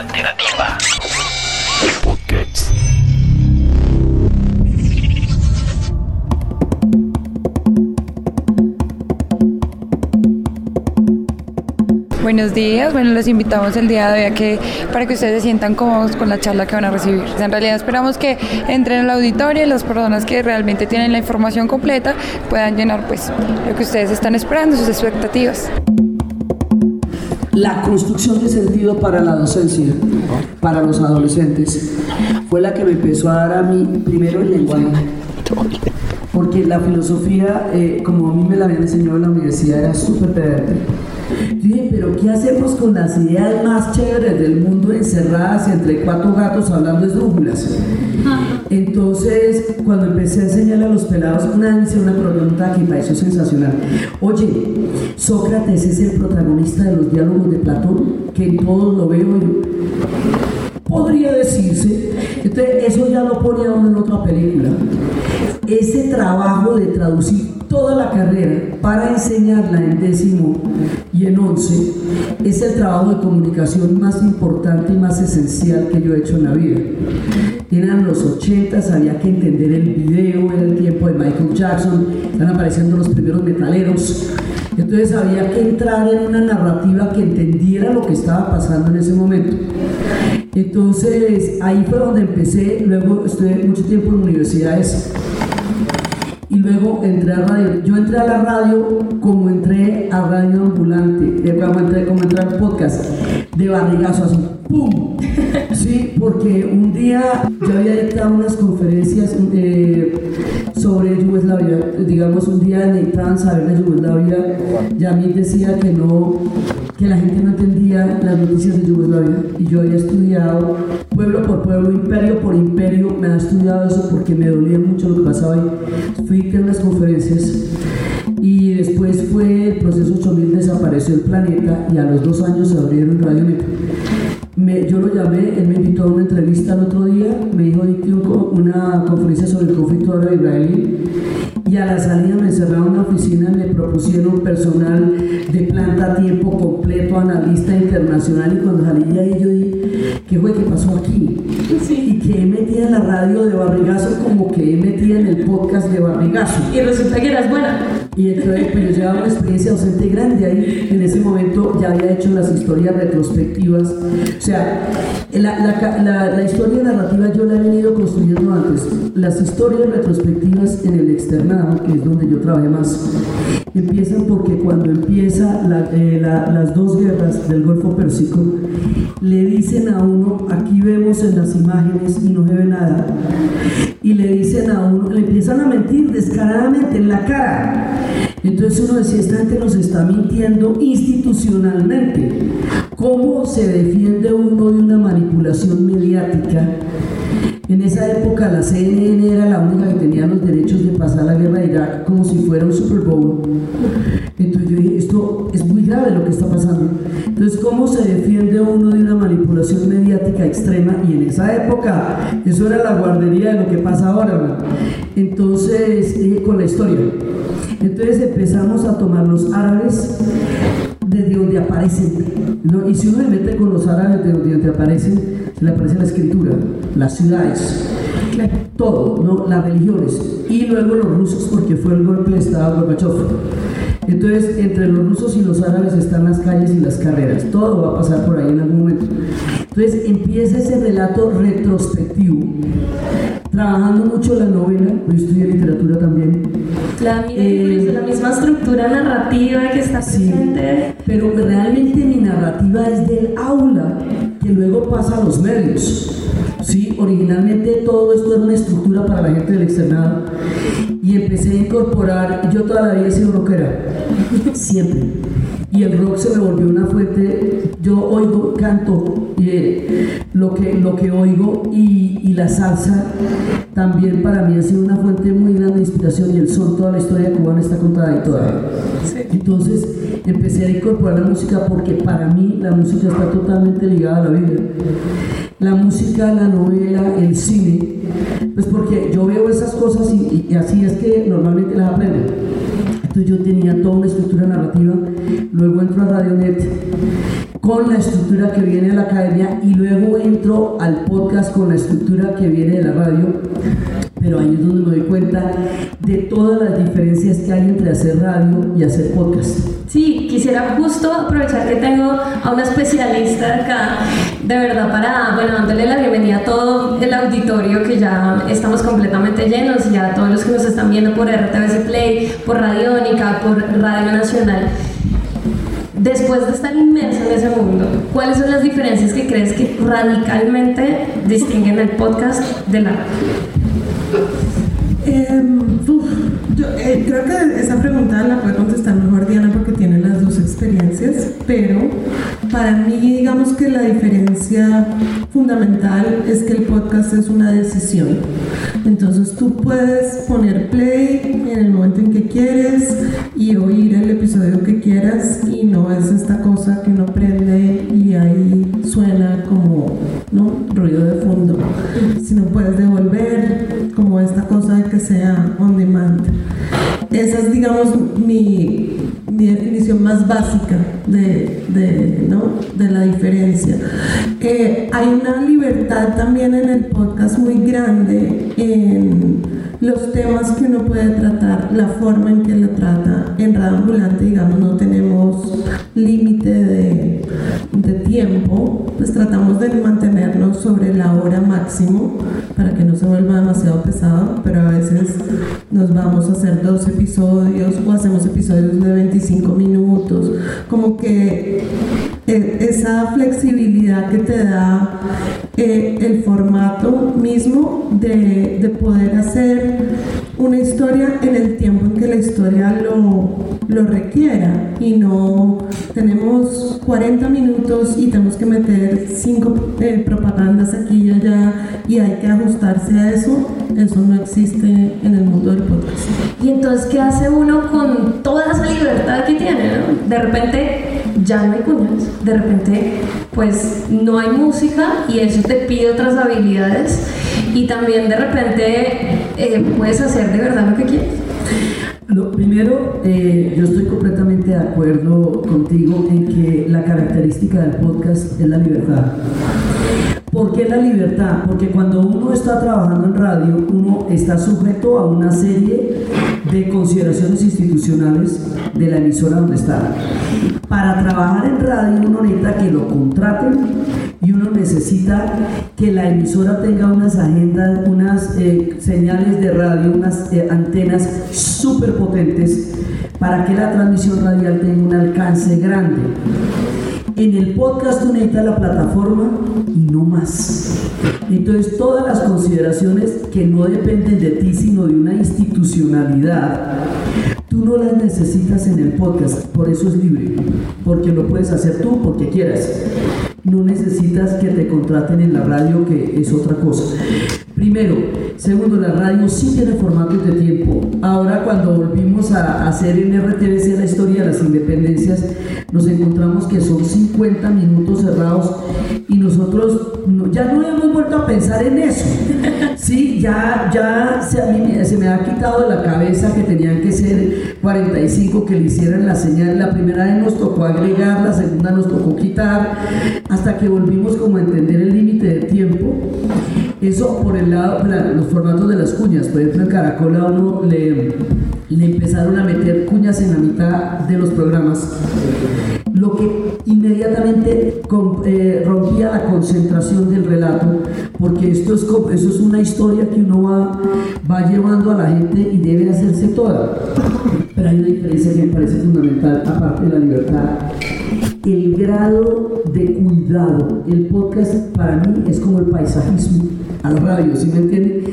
Alternativa. Buenos días, bueno, los invitamos el día de hoy a que, para que ustedes se sientan cómodos con la charla que van a recibir. En realidad esperamos que entren al auditorio y las personas que realmente tienen la información completa puedan llenar pues lo que ustedes están esperando, sus expectativas. La construcción de sentido para la docencia, para los adolescentes, fue la que me empezó a dar a mí primero el lenguaje. Porque la filosofía, eh, como a mí me la habían enseñado en la universidad, era súper pedante. Dije, pero ¿qué hacemos con las ideas más chéveres del mundo encerradas entre cuatro gatos hablando de esdrújulas? Entonces, cuando empecé a enseñarle a los pelados, una vez una pregunta que me pareció sensacional. Oye, Sócrates es el protagonista de los diálogos de Platón, que en todos lo veo yo. Podría decirse. Entonces, eso ya lo ponía uno en otra película. Ese trabajo de traducir toda la carrera para enseñarla en décimo y en once es el trabajo de comunicación más importante y más esencial que yo he hecho en la vida. Eran los 80, había que entender el video, era el tiempo de Michael Jackson, están apareciendo los primeros metaleros. Entonces había que entrar en una narrativa que entendiera lo que estaba pasando en ese momento. Entonces ahí fue donde empecé, luego estuve mucho tiempo en universidades y luego entré a radio. Yo entré a la radio como entré a Radio Ambulante, eh, como entré, como entré al podcast, de barrigazo así, ¡pum! Sí, porque un día yo había dictado unas conferencias eh, sobre Yugoslavia, digamos un día necesitaban saber de Yugoslavia, y a mí decía que no, que la gente no entendía las noticias de Yugoslavia, y yo había estudiado pueblo por pueblo, imperio por imperio, me había estudiado eso porque me dolía mucho lo que pasaba ahí. Fui a unas conferencias y después fue el proceso 8000, desapareció el planeta y a los dos años se abrieron Radio Net. Me, yo lo llamé, él me invitó a una entrevista el otro día, me dijo dicté una conferencia sobre el conflicto árabe-israelí y a la salida me encerraron en una oficina y me propusieron personal de planta a tiempo completo, analista internacional y cuando salí de ahí yo dije, ¿qué fue que pasó aquí? Y que he metida en la radio de barrigazo como que he metida en el podcast de barrigazo. Y resulta que eras buena. Y entonces pues yo llevaba una experiencia docente grande ahí, en ese momento ya había hecho las historias retrospectivas, o sea, la, la, la, historia narrativa yo la he venido construyendo antes, las historias retrospectivas en el externado, que es donde yo trabajé más, empiezan porque cuando empieza eh, las dos guerras del Golfo Pérsico, le dicen a uno, aquí vemos en las imágenes y no se ve nada, y le dicen a uno, le empiezan a mentir descaradamente en la cara, entonces uno decía, esta gente nos está mintiendo institucionalmente. ¿Cómo se defiende uno de una manipulación mediática? En esa época la CNN era la única que tenía los derechos de pasar la guerra de Irak como si fuera un Super Bowl. Entonces yo dije, esto es muy grave lo que está pasando. Entonces, ¿cómo se defiende uno de una manipulación mediática extrema? Y en esa época eso era la guardería de lo que pasa ahora. Entonces, con la historia. Entonces empezamos a tomar los árabes desde donde aparecen. Y si uno se mete con los árabes de donde aparecen, le aparece la escritura, las ciudades, todo, ¿no? las religiones. Y luego los rusos, porque fue el golpe de Estado Gorbachev. Entonces, entre los rusos y los árabes están las calles y las carreras. Todo va a pasar por ahí en algún momento. Entonces, empieza ese relato retrospectivo trabajando mucho la novela, yo estudié literatura también. La, eh, la misma estructura narrativa que está presente. pero realmente mi narrativa es del aula, que luego pasa a los medios. Sí, originalmente todo esto era una estructura para la gente del externado y empecé a incorporar, yo toda la vida he sido rockera, siempre y el rock se me volvió una fuente, yo oigo, canto eh, lo, que, lo que oigo y, y, la salsa también para mí ha sido una fuente muy grande de inspiración y el son, toda la historia cubana está contada ahí toda. Entonces empecé a incorporar la música porque para mí la música está totalmente ligada a la vida. La música, la novela, el cine, pues porque yo veo esas cosas y, y así es que normalmente las aprendo. Entonces yo tenía toda una estructura narrativa, luego entro a Radionet con la estructura que viene de la academia y luego entro al podcast con la estructura que viene de la radio. Pero ahí es donde me doy cuenta de todas las diferencias que hay entre hacer radio y hacer podcast. Sí, quisiera justo aprovechar que tengo a una especialista acá, de verdad, para, bueno, dándole la bienvenida a todo el auditorio que ya estamos completamente llenos y a todos los que nos están viendo por RTBC Play, por Radiónica, por Radio Nacional. Después de estar inmerso en ese mundo, ¿cuáles son las diferencias que crees que radicalmente distinguen el podcast de la Em, yo eh, creo que esa pregunta la puede contestar mejor Diana porque tiene las dos experiencias, pero para mí digamos que la diferencia fundamental es que el podcast es una decisión. Entonces tú puedes poner play en el momento en que quieres y oír el episodio que quieras y no es esta cosa que uno prende y ahí suena como ¿no? Ruido de fondo, sino puedes devolver como esta cosa de que sea on demand. Esa es, digamos, mi, definición más básica de, ¿no? de la diferencia. Hay una libertad también en el podcast muy grande en los temas que uno puede tratar, la forma en que lo trata. En Radio Ambulante, digamos, no tenemos límite de, de tiempo, pues tratamos de mantenernos sobre la hora máximo para que no se vuelva demasiado pesado, pero a veces nos vamos a hacer dos episodios o hacemos episodios de 25 minutos, como que eh, esa flexibilidad que te da eh, el formato mismo de, de, poder hacer una historia en el tiempo en que la historia lo, lo requiera y no tenemos 40 minutos y tenemos que meter cinco eh, propagandas aquí y allá y hay que ajustarse a eso, eso no existe en el mundo del podcast. Y entonces, ¿qué hace uno con toda esa libertad que tiene? ¿no? De repente ya no hay cuñas, de repente pues no hay música y eso te pide otras habilidades y también de repente eh, puedes hacer de verdad lo que quieres. Lo primero, eh, yo estoy completamente de acuerdo contigo en que la característica del podcast es la libertad. ¿Por qué la libertad? Porque cuando uno está trabajando en radio, uno está sujeto a una serie de consideraciones institucionales de la emisora donde está. Para trabajar en radio uno necesita que lo contraten y uno necesita que la emisora tenga unas agendas, unas eh, señales de radio, unas eh, antenas súper potentes para que la transmisión radial tenga un alcance grande. En el podcast tú necesitas la plataforma y no más. Entonces todas las consideraciones que no dependen de ti, sino de una institucionalidad, tú no las necesitas en el podcast. Por eso es libre. Porque lo puedes hacer tú porque quieras. No necesitas que te contraten en la radio, que es otra cosa. Primero, segundo, la radio sí tiene formatos de tiempo. Ahora cuando volvimos a hacer en RTBC la historia de las independencias, nos encontramos que son 50 minutos cerrados y nosotros ya no hemos vuelto a pensar en eso. Sí, ya, ya se, me ha quitado de la cabeza que tenían que ser 45 que le hicieran la señal. La primera vez nos tocó agregar, la segunda nos tocó quitar, hasta que volvimos como a entender el límite de tiempo. Eso por el lado, los formatos de las cuñas. Por ejemplo, en Caracol a uno le, empezaron a meter cuñas en la mitad de los programas, lo que inmediatamente eh, rompía la concentración del relato, porque esto es, eso es una historia que uno va, va llevando a la gente y debe hacerse toda. Pero hay una diferencia que me parece fundamental, aparte de la libertad el grado de cuidado. El podcast para mí es como el paisajismo a la radio, ¿sí me entienden?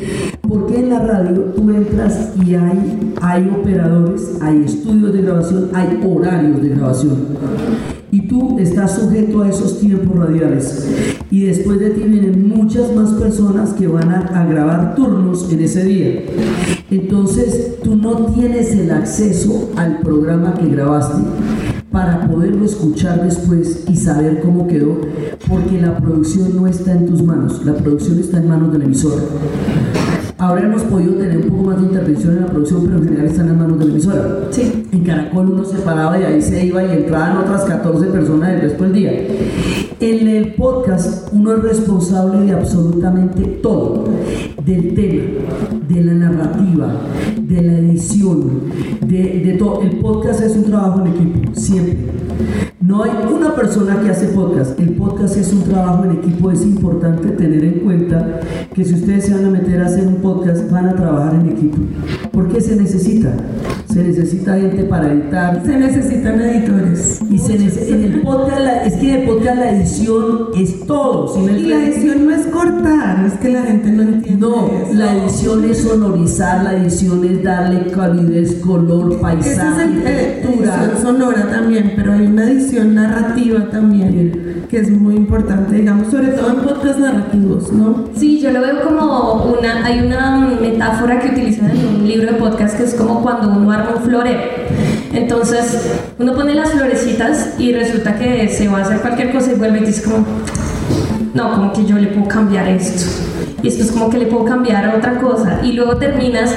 Porque en la radio tú entras y hay, hay operadores, hay estudios de grabación, hay horarios de grabación. Y tú estás sujeto a esos tiempos radiales. Y después de ti vienen muchas más personas que van a, a grabar turnos en ese día. Entonces tú no tienes el acceso al programa que grabaste para poderlo escuchar después y saber cómo quedó, porque la producción no está en tus manos, la producción está en manos del emisor. ahora hemos podido tener un poco más de intervención en la producción, pero en general están en manos de la emisora. Sí. En Caracol uno se paraba y ahí se iba y entraban otras 14 personas el resto del día. En el podcast uno es responsable de absolutamente todo, del tema, de la narrativa, de la edición, de, de todo. El podcast es un trabajo en equipo, siempre. No hay una persona que hace podcast. El podcast es un trabajo en equipo. Es importante tener en cuenta que si ustedes se van a meter a hacer un podcast, van a trabajar en equipo. Porque se necesita. Se necesita gente para editar. Se necesitan editores. Y se nece- en el podcast, la- es que en el podcast la edición es todo. No Y la edición no es cortar, es que la gente no entiende. no, eso. la edición es sonorizar, la edición es darle calidez, color, Esa paisaje, es el- eh, textura. sonora también, pero hay una edición narrativa también que es muy importante, digamos, sobre todo en podcasts narrativos, ¿no? Sí, yo lo veo como una, hay una metáfora que utilizan en un libro de podcast que es como cuando uno arma un florero. Entonces, uno pone las florecitas y resulta que se va a hacer cualquier cosa y vuelve y dice como, no, como que yo le puedo cambiar esto. Y esto es como que le puedo cambiar otra cosa. Y luego terminas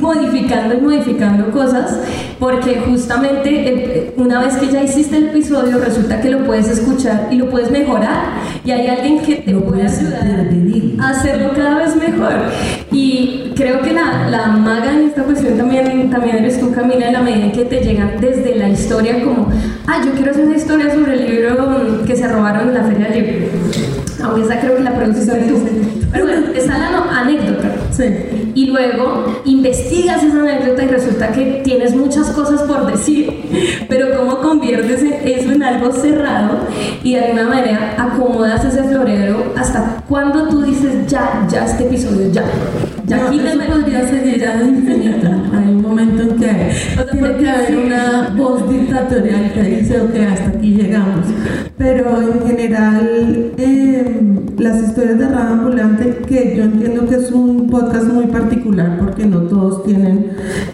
modificando y modificando cosas porque justamente eh, una vez que ya hiciste el episodio resulta que lo puedes escuchar y lo puedes mejorar y hay alguien que te Lo puede ayudar intervenir. a hacerlo cada vez mejor y creo que la, la maga en esta cuestión también, también eres tú Camila en la medida en que te llegan desde la historia como ah yo quiero hacer una historia sobre el libro mm, que se robaron en la feria del libro aunque esa creo que la produciste tú pero bueno está la no- anécdota Sí. Y luego investigas esa anécdota y resulta que tienes muchas cosas por decir, pero cómo conviertes eso en algo cerrado y de alguna manera acomodas ese florero hasta cuando tú dices ya, ya este episodio, ya, ya No, quítame. eso podría seguir a infinito. Hay un momento en que sea, tiene que haber una voz dictatorial que dice, ok, hasta aquí llegamos. Pero en general, eh, las historias de Radio Ambulante, que yo entiendo que es un podcast muy particular porque no todos tienen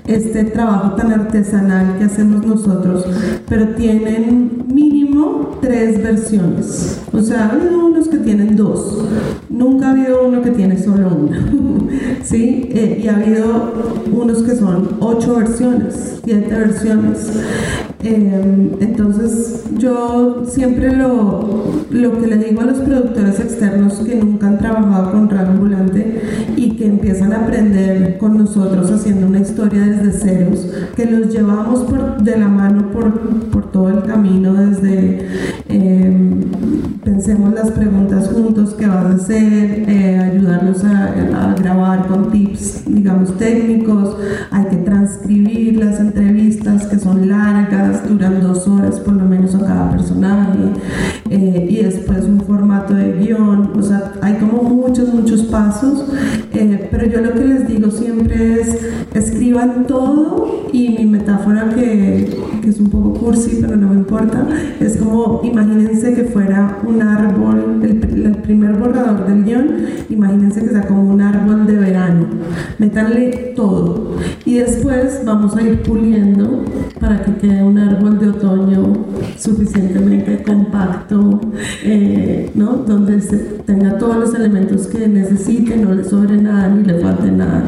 este trabajo tan artesanal que hacemos nosotros, pero tienen mínimo tres versiones. O sea, ha habido unos que tienen dos. Nunca ha habido uno que tiene solo una. ¿Sí? Eh, y ha habido unos que son ocho versiones, siete versiones. Eh, entonces, yo siempre lo, lo que le digo a los productores externos que nunca han trabajado con Radio Ambulante y que empiezan a aprender con nosotros haciendo una historia desde ceros, que los llevamos por, de la mano por, por todo el camino, desde eh, pensemos las preguntas juntos que vas a hacer, eh, ayudarnos a, a grabar con tips, digamos, técnicos, hay que transcribir las entrevistas que son largas, duran dos horas por lo menos a cada personaje, eh, y después un formato de guion, o sea, hay como muchos, muchos pasos, eh, pero yo lo que les digo siempre es, escriban todo y mi metáfora que, que es un poco cursi, pero no me importa, es como, imagínense que fuera un árbol, el, primer borrador del guion, imagínense que sea como un árbol de verano, métanle todo y después vamos a ir puliendo para que quede un árbol de otoño suficientemente compacto, eh, ¿no? donde se tenga todos los elementos que necesite, no le sobre nada le falte nada,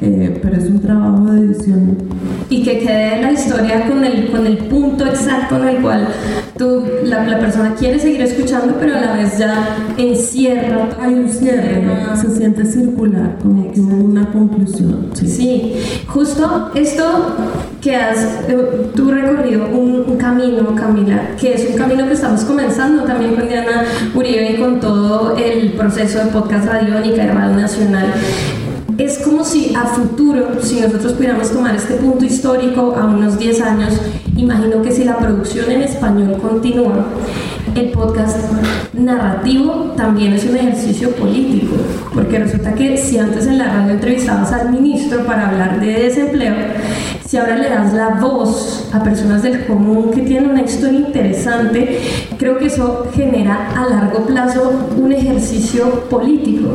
Eh, pero es un trabajo de edición y que quede la historia con el, con el punto exacto en el cual tú, la, la persona quiere seguir escuchando, pero a la vez ya encierra. Hay un cierre, se siente circular, como que una conclusión. Sí. Sí, justo esto que has eh, tú recorrido un, un camino, Camila, que es un camino que estamos comenzando también con Diana Uribe y con todo el proceso de podcast radiónica y Radio Nacional. Es como si a futuro, si nosotros pudiéramos tomar este punto histórico a unos 10 años, imagino que si la producción en español continúa, el podcast narrativo también es un ejercicio político, porque resulta que si antes en la radio entrevistabas al ministro para hablar de desempleo, si ahora le das la voz a personas del común que tienen una historia interesante, creo que eso genera a largo plazo un ejercicio político.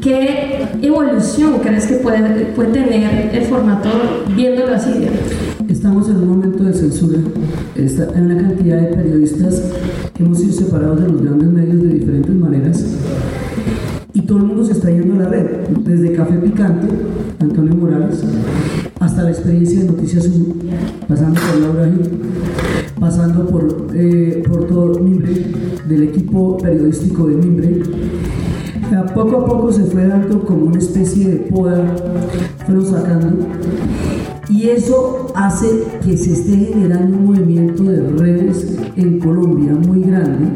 ¿Qué evolución crees que puede, puede tener el formato viéndolo así? Estamos en un momento de censura. Está, hay una cantidad de periodistas que hemos sido separados de los grandes medios de diferentes maneras. Y todo el mundo se está yendo a la red, desde Café Picante, Antonio Morales, hasta la experiencia de Noticias 1, pasando por Laura Gil, pasando por, eh, por todo Mimbre, del equipo periodístico de Mimbre. Poco a poco se fue dando como una especie de poda, fueron sacando. Y eso hace que se esté generando un movimiento de redes en Colombia muy grande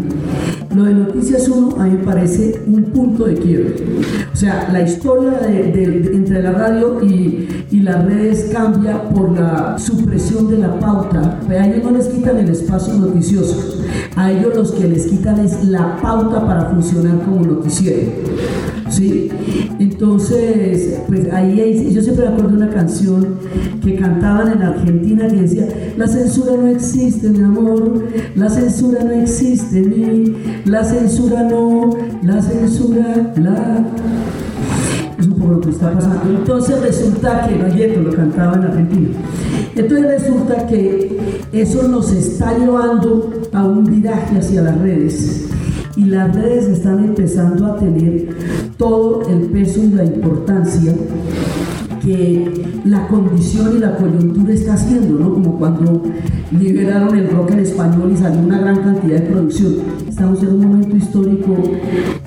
lo de Noticias 1 a mí me parece un punto de quiebre. O sea, la historia de, entre la radio y, y, las redes cambia por la supresión de la pauta. A ellos no les quitan el espacio noticioso. A ellos los que les quitan es la pauta para funcionar como noticiero. ¿Sí? Entonces, pues ahí yo siempre me acuerdo de una canción que cantaban en Argentina que decía, la censura no existe, mi amor, la censura no existe, mi, la censura no, la censura, la... Es un lo que está pasando. Entonces resulta que, no lo cantaba en Argentina. Entonces resulta que eso nos está llevando a un viraje hacia las redes y las redes están empezando a tener todo el peso y la importancia la condición y la coyuntura está haciendo, ¿no? Como cuando liberaron el rock en español y salió una gran cantidad de producción. Estamos en un momento histórico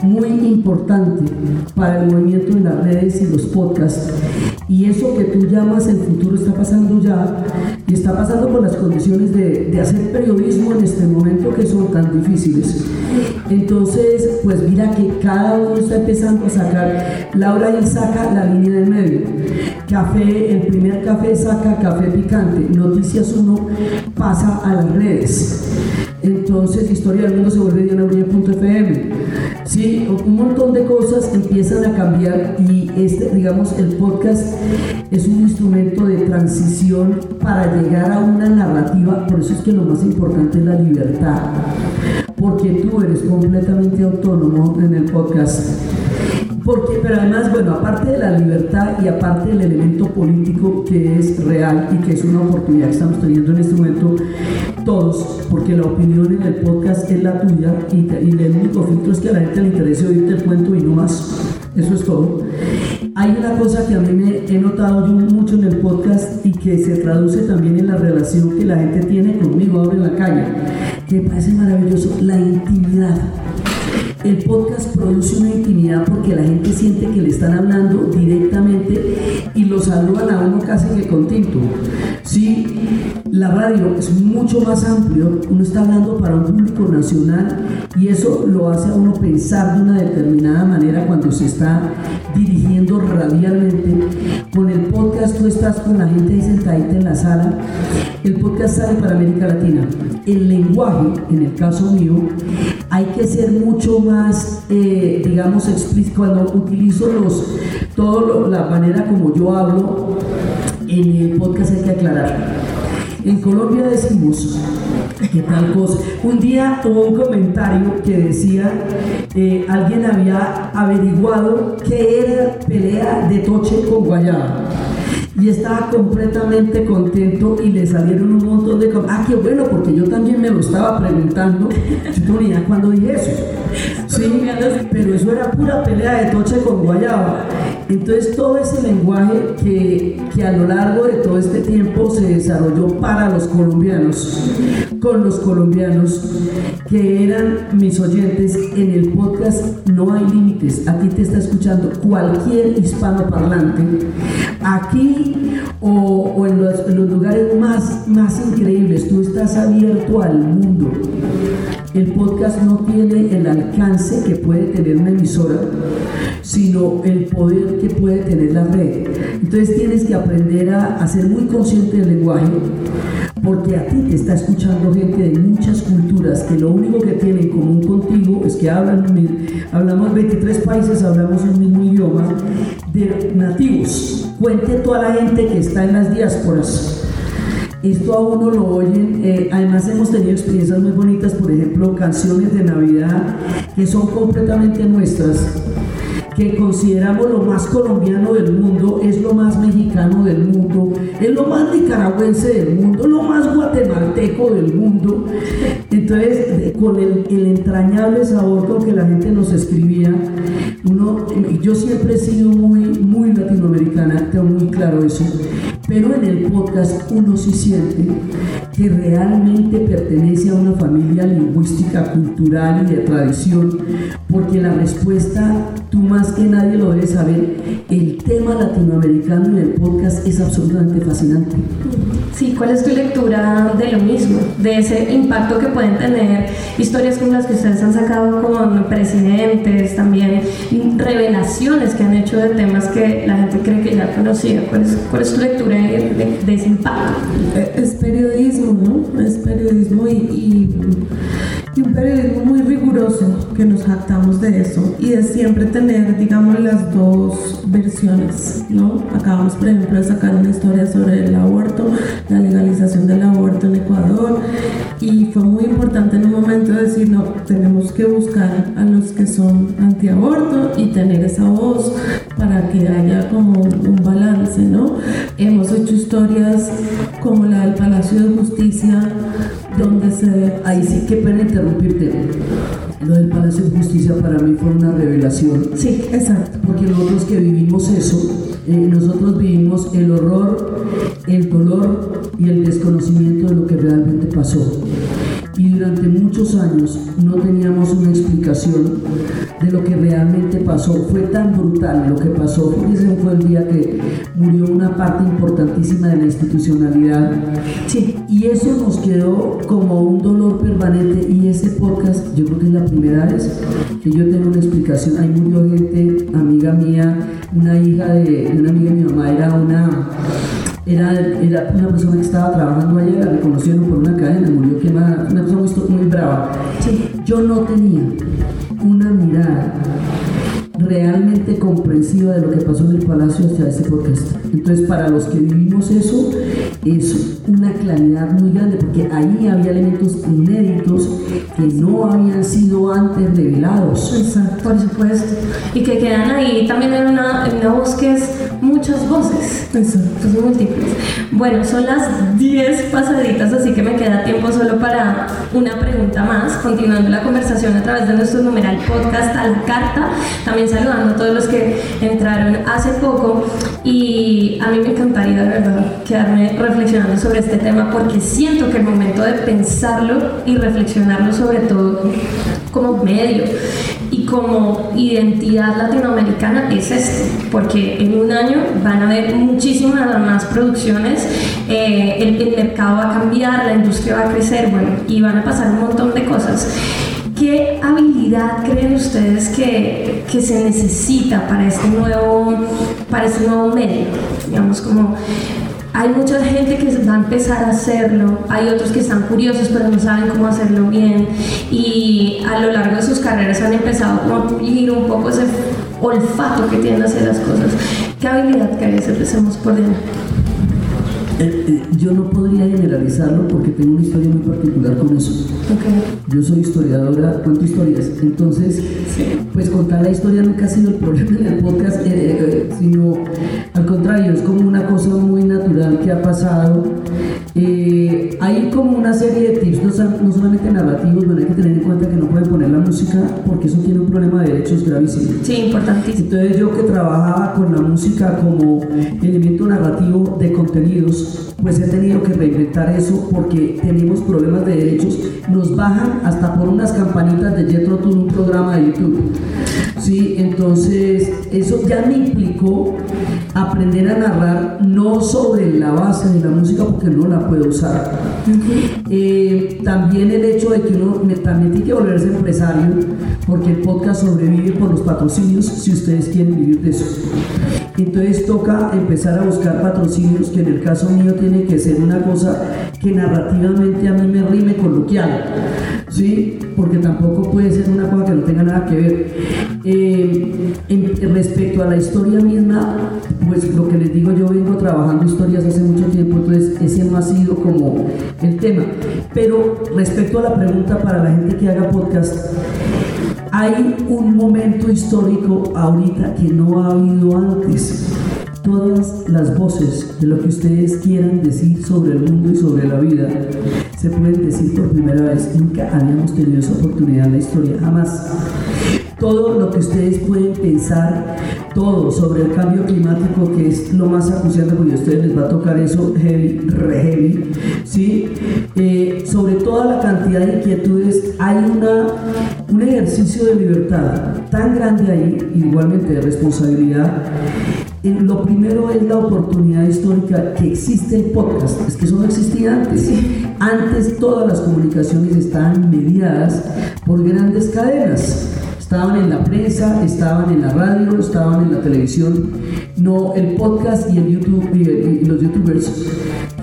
muy importante para el movimiento de las redes y los podcasts. Y eso que tú llamas el futuro está pasando ya y está pasando por las condiciones de, de hacer periodismo en este momento que son tan difíciles. Entonces, pues mira que cada uno está empezando a sacar, Laura y saca la línea del medio. Café, el primer café saca café picante, Noticias 1 pasa a las redes. Entonces, Historia del Mundo se vuelve dianabrilla.fm. Sí, un montón de cosas empiezan a cambiar y este, digamos, el podcast es un instrumento de transición para llegar a una narrativa, por eso es que lo más importante es la libertad, porque tú eres completamente autónomo en el podcast porque, pero además, bueno, aparte de la libertad y aparte del elemento político que es real y que es una oportunidad que estamos teniendo en este momento todos, porque la opinión en el podcast es la tuya y, el único filtro es que a la gente le interese oírte el cuento y no más. Eso es todo. Hay una cosa que a mí me he notado yo mucho en el podcast y que se traduce también en la relación que la gente tiene conmigo ahora en la calle, que me parece maravilloso, la intimidad. El podcast produce una intimidad porque la gente siente que le están hablando directamente y lo saludan a uno casi que con tinto. Sí, la radio es mucho más amplio, uno está hablando para un público nacional y eso lo hace a uno pensar de una determinada manera cuando se está radialmente. Con el podcast tú estás con la gente ahí sentadita en la sala. El podcast sale para América Latina. El lenguaje, en el caso mío, hay que ser mucho más, eh, digamos, explícito. Cuando utilizo los, todo la manera como yo hablo, en el podcast hay que aclarar. En Colombia decimos que tal cosa. Un día hubo un comentario que decía, eh, alguien había averiguado qué era pelea de toche con guayaba y estaba completamente contento y le salieron un montón de cosas. Ah, qué bueno, porque yo también me lo estaba preguntando. Yo no cuando dije eso. Sí, pero eso era pura pelea de toche con guayaba. Entonces todo ese lenguaje que, que, a lo largo de todo este tiempo se desarrolló para los colombianos, con los colombianos, que eran mis oyentes, en el podcast no hay límites. Aquí te está escuchando cualquier hispano parlante. Aquí o, en, los, en, los, lugares más, más increíbles, tú estás abierto al mundo. El podcast no tiene el alcance que puede tener una emisora, sino el poder que puede tener la red. Entonces tienes que aprender a, ser muy consciente del lenguaje, porque a ti te está escuchando gente de muchas culturas que lo único que tienen en común contigo es que hablan, hablamos 23 países, hablamos el mismo idioma, de nativos. Cuente toda la gente que está en las diásporas esto a uno lo oyen, eh, además hemos tenido experiencias muy bonitas, por ejemplo, canciones de Navidad que son completamente nuestras, que consideramos lo más colombiano del mundo, es lo más mexicano del mundo, es lo más nicaragüense del mundo, lo más guatemalteco del mundo. Entonces, con el, el, entrañable sabor con que la gente nos escribía. Uno, yo siempre he sido muy, muy latinoamericana, tengo muy claro eso, pero en el podcast uno sí siente que realmente pertenece a una familia lingüística, cultural y de tradición, porque la respuesta, tú más que nadie lo debes saber, el tema latinoamericano en el podcast es absolutamente fascinante. Sí, ¿cuál es tu lectura de lo mismo? De ese impacto que pueden tener historias como las que ustedes han sacado con presidentes, también revelaciones que han hecho de temas que la gente cree que ya conocía. ¿Cuál es, tu lectura de, ese impacto? Es periodismo, ¿no? Es periodismo y y un periodismo muy riguroso que nos jactamos de eso y de siempre tener, digamos, las dos versiones, ¿no? Acabamos, por ejemplo, de sacar una historia sobre el aborto, la legalización del aborto en Ecuador y fue muy importante en un momento decir, no, tenemos que buscar a los que son antiaborto y tener esa voz para que haya como un balance, ¿no? Hemos hecho historias como la del Palacio de Justicia donde se... Ahí sí, que pena interrumpirte. Lo del Palacio de Justicia para mí fue una revelación. Sí, exacto. Porque nosotros que vivimos eso, eh, nosotros vivimos el horror, el dolor y el desconocimiento de lo que realmente pasó y durante muchos años no teníamos una explicación de lo que realmente pasó. Fue tan brutal lo que pasó. Ese fue el día que murió una parte importantísima de la institucionalidad. Sí, y eso nos quedó como un dolor permanente y ese podcast yo creo que es la primera vez que yo tengo una explicación. Ahí murió gente, amiga mía, una hija de, una amiga de mi mamá, era una era, era, una persona que estaba trabajando allá, la reconocieron por una cadena, murió quemada, una persona muy, muy brava. Yo no tenía una mirada realmente comprensiva de lo que pasó en el palacio hasta ese podcast. Entonces, para los que vivimos eso, es una claridad muy grande, porque ahí había elementos inéditos que no habían sido antes revelados. Exacto, por supuesto. Y que quedan ahí también en una, en una voz que es muchas voces. Exacto. múltiples. Bueno, son las 10 pasaditas, así que me queda tiempo solo para una pregunta más, continuando la conversación a través de nuestro numeral podcast a la carta. También saludando a todos los que entraron hace poco y a mí me encantaría de verdad quedarme reflexionando sobre este tema porque siento que el momento de pensarlo y reflexionarlo sobre todo como medio y como identidad latinoamericana es este, porque en un año van a haber muchísimas más producciones, eh, el, el mercado va a cambiar, la industria va a crecer, bueno, y van a pasar un montón de cosas. ¿Qué habilidad creen ustedes que, que, se necesita para este nuevo, para este nuevo medio? Digamos, como hay mucha gente que va a empezar a hacerlo, hay otros que están curiosos pero no saben cómo hacerlo bien y a lo largo de sus carreras han empezado a pulir un poco ese olfato que tienen hacer las cosas. ¿Qué habilidad crees? Empecemos por dentro. Eh, eh, yo no podría generalizarlo porque tengo una historia muy particular con eso. Yo soy historiadora, cuento historias. Entonces, pues contar la historia nunca ha sido el problema en el podcast, eh, sino al contrario, es como una cosa muy natural que ha pasado. Hay como una serie de tips, no, solamente narrativos, pero hay que tener en cuenta que no pueden poner la música porque eso tiene un problema de derechos gravísimo. Sí, importantísimo. Entonces yo que trabajaba con la música como elemento narrativo de contenidos, pues he tenido que reinventar eso porque tenemos problemas de derechos. Nos bajan hasta por unas campanitas de Jetro en un programa de YouTube. Sí, entonces eso ya me implicó aprender a narrar no sobre la base de la música porque no la puedo usar. Eh, también el hecho de que uno también tiene que volverse empresario porque el podcast sobrevive por los patrocinios si ustedes quieren vivir de eso. Entonces toca empezar a buscar patrocinios que en el caso mío tiene que ser una cosa que narrativamente a mí me rime coloquial, ¿sí? Porque tampoco puede ser una cosa que no tenga nada que ver. Eh, respecto a la historia misma, pues lo que les digo, yo vengo trabajando historias hace mucho tiempo, entonces ese no ha sido como el tema. Pero respecto a la pregunta para la gente que haga podcast, hay un momento histórico ahorita que no ha habido antes Todas las voces de lo que ustedes quieran decir sobre el mundo y sobre la vida se pueden decir por primera vez. Nunca habíamos tenido esa oportunidad en la historia, jamás. Todo lo que ustedes pueden pensar, todo sobre el cambio climático, que es lo más acuciante, porque a ustedes les va a tocar eso heavy, re heavy, ¿sí? Eh, sobre toda la cantidad de inquietudes, hay una, un ejercicio de libertad tan grande ahí, igualmente de responsabilidad, lo primero es la oportunidad histórica que existe el podcast. Es que eso no existía antes. Antes todas las comunicaciones estaban mediadas por grandes cadenas. Estaban en la prensa, estaban en la radio, estaban en la televisión. No, el podcast y el YouTube y, los youtubers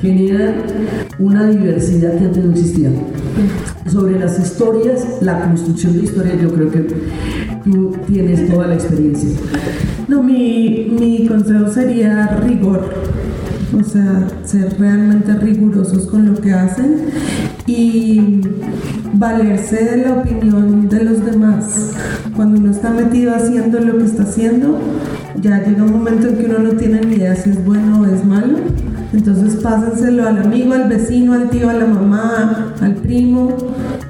generan una diversidad que antes no existía. Sobre las historias, la construcción de historias, yo creo que tú tienes toda la experiencia. No, mi, mi consejo sería rigor, o sea, ser realmente rigurosos con lo que hacen y valerse de la opinión de los demás. Cuando uno está metido haciendo lo que está haciendo, ya llega un momento en que uno no tiene ni idea si es bueno o es malo. Entonces pásenselo al amigo, al vecino, al tío, a la mamá, al primo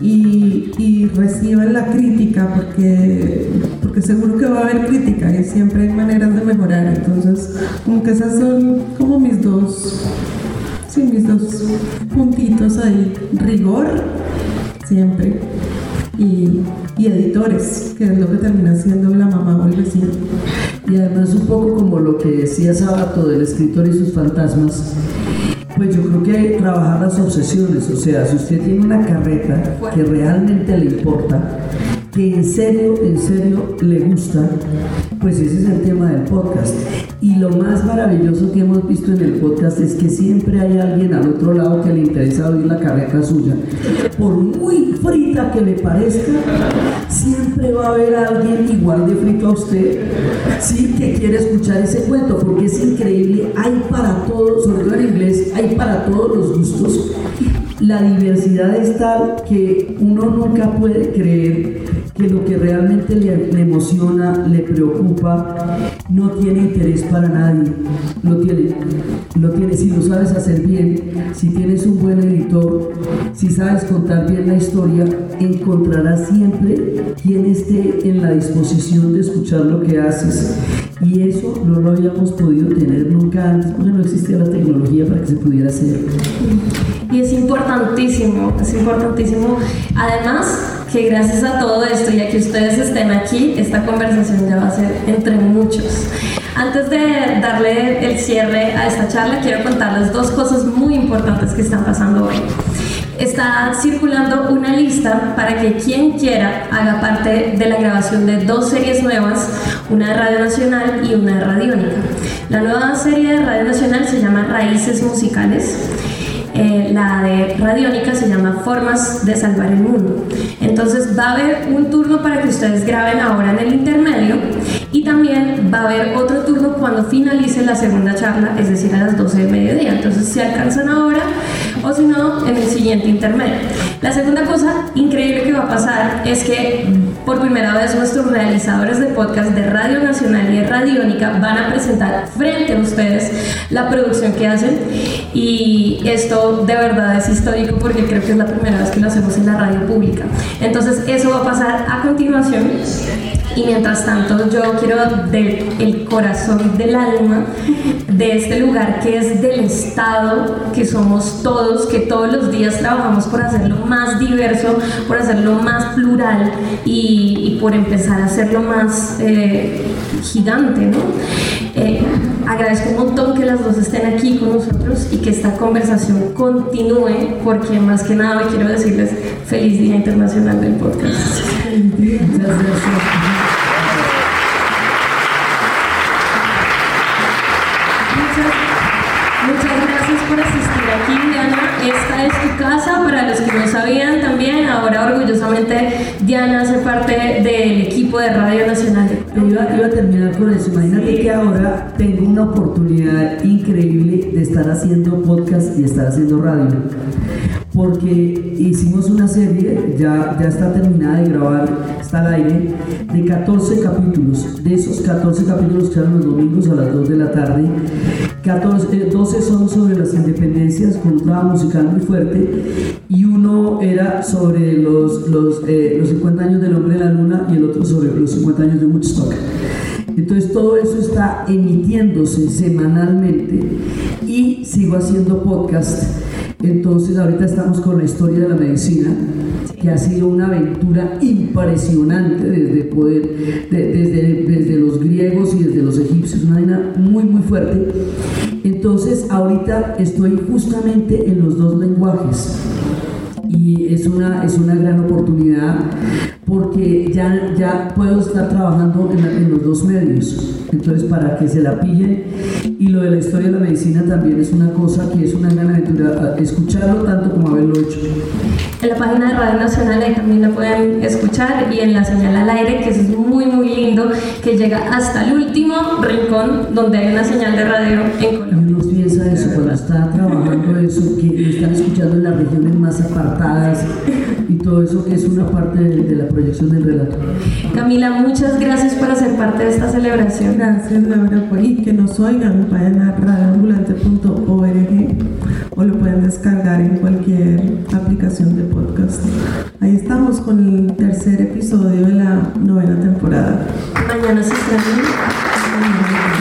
y, reciban la crítica porque, porque seguro que va a haber crítica y siempre hay maneras de mejorar. Entonces, como que esas son como mis dos, sí, mis dos puntitos ahí. Rigor, siempre. Y, editores, que es lo que termina siendo la mamá o el vecino. Y además un poco como lo que decía Sabato del escritor y sus fantasmas, pues yo creo que hay que trabajar las obsesiones, o sea, si usted tiene una carreta que realmente le importa, en serio, en serio le gusta, pues ese es el tema del podcast. Y lo más maravilloso que hemos visto en el podcast es que siempre hay alguien al otro lado que le interesa oír la carreta suya. Por muy frita que le parezca, siempre va a haber alguien igual de frito a usted, sí, que quiere escuchar ese cuento, porque es increíble, hay para todos, sobre todo en inglés, hay para todos los gustos. La diversidad es tal que uno nunca puede creer que lo que realmente le, emociona, le preocupa, no tiene interés para nadie. Lo tiene, lo tiene si lo sabes hacer bien, si tienes un buen editor, si sabes contar bien la historia, encontrarás siempre quien esté en la disposición de escuchar lo que haces. Y eso no lo habíamos podido tener nunca antes porque no existía la tecnología para que se pudiera hacer. Y es importantísimo, es importantísimo. Además, que gracias a todo esto y a que ustedes estén aquí, esta conversación ya va a ser entre muchos. Antes de darle el cierre a esta charla, quiero contarles dos cosas muy importantes que están pasando hoy. Está circulando una lista para que quien quiera haga parte de la grabación de dos series nuevas, una de Radio Nacional y una de Radiónica. La nueva serie de Radio Nacional se llama Raíces Musicales eh, la de Radiónica se llama Formas de Salvar el Mundo. Entonces va a haber un turno para que ustedes graben ahora en el intermedio y también va a haber otro turno cuando finalice la segunda charla, es decir, a las 12 de mediodía. Entonces si alcanzan ahora o si no, en el siguiente intermedio. La segunda cosa increíble que va a pasar es que por primera vez nuestros realizadores de podcast de Radio Nacional y de Radiónica van a presentar frente a ustedes la producción que hacen y esto de verdad es histórico porque creo que es la primera vez que lo hacemos en la radio pública. Entonces eso va a pasar a continuación y mientras tanto yo quiero del corazón del alma de este lugar que es del Estado, que somos todos, que todos los días trabajamos por hacerlo más diverso, por hacerlo más plural y, por empezar a hacerlo más eh, gigante, ¿no? Eh, agradezco un montón que las dos estén aquí con nosotros y que esta conversación continúe, porque más que nada quiero decirles feliz Día Internacional del Podcast. Gracias. De Radio Nacional. Iba, iba a terminar con eso, imagínate que ahora tengo una oportunidad increíble de estar haciendo podcast y estar haciendo radio porque hicimos una serie, ya, ya está terminada de grabar, está al aire, de 14 capítulos. De esos 14 capítulos que eran los domingos a las 2 de la tarde, 14, 12 eh, son sobre las independencias con musical muy fuerte y uno era sobre los, los, eh, los 50 años del hombre de la luna y el otro sobre los 50 años de Woodstock. Entonces todo eso está emitiéndose semanalmente y sigo haciendo podcast entonces ahorita estamos con la historia de la medicina, que ha sido una aventura impresionante desde, poder, desde, los griegos y desde los egipcios, una vaina muy muy fuerte. Entonces ahorita estoy justamente en los dos lenguajes y es una, es una gran oportunidad porque ya, ya puedo estar trabajando en, en, los dos medios. Entonces, para que se la pillen. Y lo de la historia de la medicina también es una cosa que es una gran aventura, escucharlo tanto como haberlo hecho. En la página de Radio Nacional ahí también lo pueden escuchar y en la señal al aire, que es muy, muy lindo, que llega hasta el último rincón donde hay una señal de radio en Colombia. Piensa eso cuando está trabajando eso, que lo están escuchando en las regiones más apartadas y todo eso que es una parte de, de la proyección del relato. Camila, muchas gracias por ser parte de esta celebración. Gracias, Laura, por y que nos oigan, vayan a radioambulante.org o lo pueden descargar en cualquier aplicación de podcast. Ahí estamos con el tercer episodio de la novena temporada. Mañana se estrena.